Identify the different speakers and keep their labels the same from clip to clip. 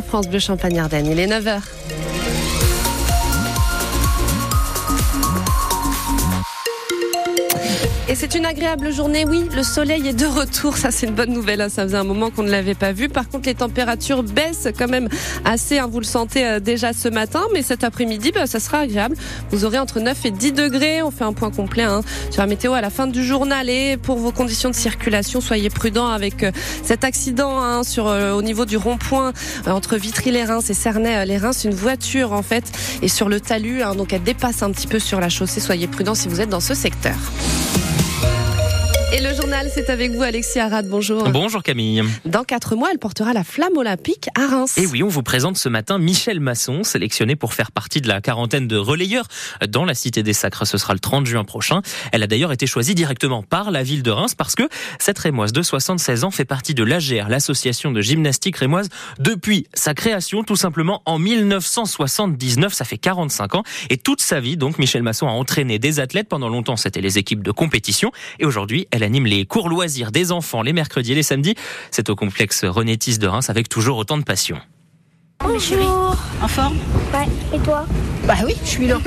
Speaker 1: France Bleu Champagne-Ardenne, il est 9h. Et c'est une agréable journée, oui, le soleil est de retour, ça c'est une bonne nouvelle, hein. ça faisait un moment qu'on ne l'avait pas vu. Par contre, les températures baissent quand même assez, hein. vous le sentez euh, déjà ce matin, mais cet après-midi, bah, ça sera agréable. Vous aurez entre 9 et 10 degrés, on fait un point complet hein, sur la météo à la fin du journal. Et pour vos conditions de circulation, soyez prudents avec euh, cet accident sur euh, au niveau du rond-point entre Vitry-les-Reims et Cernay-les-Reims. Une voiture en fait est sur le talus, donc elle dépasse un petit peu sur la chaussée. Soyez prudents si vous êtes dans ce secteur. Et le journal, c'est avec vous, Alexis Arad. Bonjour.
Speaker 2: Bonjour Camille.
Speaker 1: Dans quatre mois, elle portera la flamme olympique à Reims.
Speaker 2: Et oui, on vous présente ce matin Michel Masson, sélectionné pour faire partie de la quarantaine de relayeurs dans la Cité des Sacres. Ce sera le 30 juin prochain. Elle a d'ailleurs été choisie directement par la ville de Reims parce que cette rémoise de 76 ans fait partie de l'AGR, l'association de gymnastique rémoise, depuis sa création, tout simplement en 1979. Ça fait 45 ans. Et toute sa vie, donc, Michel Masson a entraîné des athlètes. Pendant longtemps, c'était les équipes de compétition. Et aujourd'hui, elle anime les cours loisirs des enfants les mercredis et les samedis. C'est au complexe Renétis de Reims avec toujours autant de passion.
Speaker 3: Bonjour. En forme
Speaker 4: Ouais, et toi
Speaker 3: Bah oui, je suis là.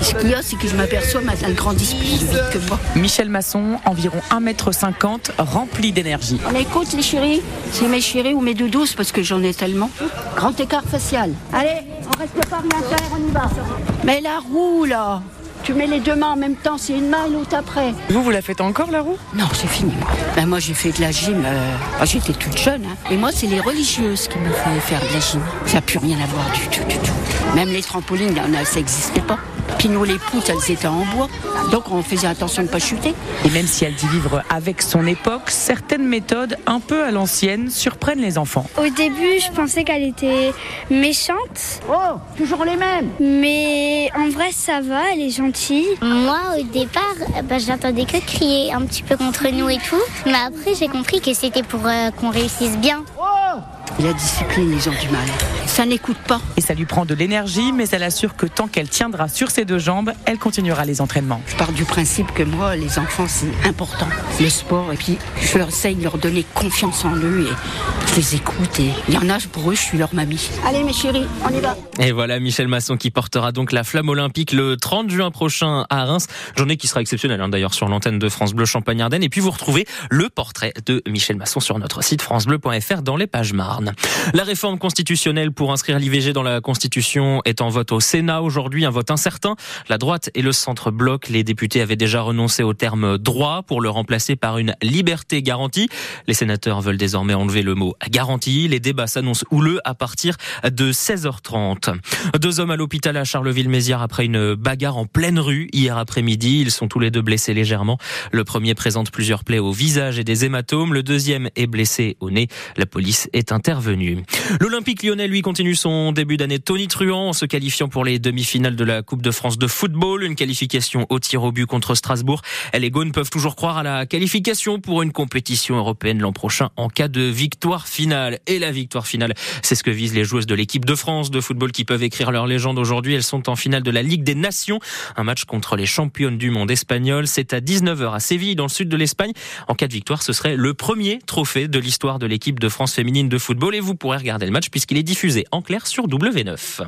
Speaker 3: Ce qu'il y a, c'est que je m'aperçois qu'elle grandit plus vite que moi.
Speaker 5: Michel Masson, environ 1m50, rempli d'énergie.
Speaker 3: On écoute les chéris C'est mes chéris ou mes doudous parce que j'en ai tellement. Grand écart facial. Allez, on reste pas rien faire, on y va. Mais la roue là tu mets les deux mains en même temps, c'est une main et l'autre après.
Speaker 5: Vous, vous la faites encore la roue?
Speaker 3: Non, c'est fini moi. Ben, moi j'ai fait de la gym, euh, j'étais toute jeune. Hein. Et moi c'est les religieuses qui m'ont fait faire de la gym. Ça n'a plus rien à voir du tout, du tout. Même les trampolines, ça n'existait pas. Puis nous, les poutres, elles étaient en bois. Donc on faisait attention de ne pas chuter.
Speaker 5: Et même si elle dit vivre avec son époque, certaines méthodes un peu à l'ancienne surprennent les enfants.
Speaker 4: Au début, je pensais qu'elle était méchante.
Speaker 3: Oh, toujours les mêmes.
Speaker 4: Mais en vrai, ça va, elle est gentille.
Speaker 6: Moi, au départ, bah, j'entendais que crier un petit peu contre nous et tout. Mais après, j'ai compris que c'était pour euh, qu'on réussisse bien.
Speaker 3: Oh la discipline, ils ont du mal. Ça n'écoute pas.
Speaker 5: Et ça lui prend de l'énergie, mais elle assure que tant qu'elle tiendra sur ses deux jambes, elle continuera les entraînements.
Speaker 3: Je pars du principe que moi, les enfants, c'est important. Le sport, et puis je leur essaye de leur donner confiance en eux et je les écoute. Et il y en a, pour eux, je suis leur mamie. Allez, mes chéris, on y va.
Speaker 2: Et voilà Michel Masson qui portera donc la flamme olympique le 30 juin prochain à Reims. Journée qui sera exceptionnelle hein, d'ailleurs sur l'antenne de France Bleu Champagne-Ardenne. Et puis vous retrouvez le portrait de Michel Masson sur notre site francebleu.fr dans les pages La réforme constitutionnelle pour inscrire l'IVG dans la Constitution est en vote au Sénat aujourd'hui, un vote incertain. La droite et le centre bloc. Les députés avaient déjà renoncé au terme droit pour le remplacer par une liberté garantie. Les sénateurs veulent désormais enlever le mot garantie. Les débats s'annoncent houleux à partir de 16h30. Deux hommes à l'hôpital à Charleville-Mézières après une bagarre en pleine rue hier après-midi. Ils sont tous les deux blessés légèrement. Le premier présente plusieurs plaies au visage et des hématomes. Le deuxième est blessé au nez. La police est L'Olympique lyonnais, lui, continue son début d'année tonitruant en se qualifiant pour les demi-finales de la Coupe de France de football. Une qualification au tir au but contre Strasbourg. Les Gaunes peuvent toujours croire à la qualification pour une compétition européenne l'an prochain en cas de victoire finale. Et la victoire finale, c'est ce que visent les joueuses de l'équipe de France de football qui peuvent écrire leur légende aujourd'hui. Elles sont en finale de la Ligue des Nations. Un match contre les championnes du monde espagnol. C'est à 19h à Séville, dans le sud de l'Espagne. En cas de victoire, ce serait le premier trophée de l'histoire de l'équipe de France féminine de Et vous pourrez regarder le match puisqu'il est diffusé en clair sur W9.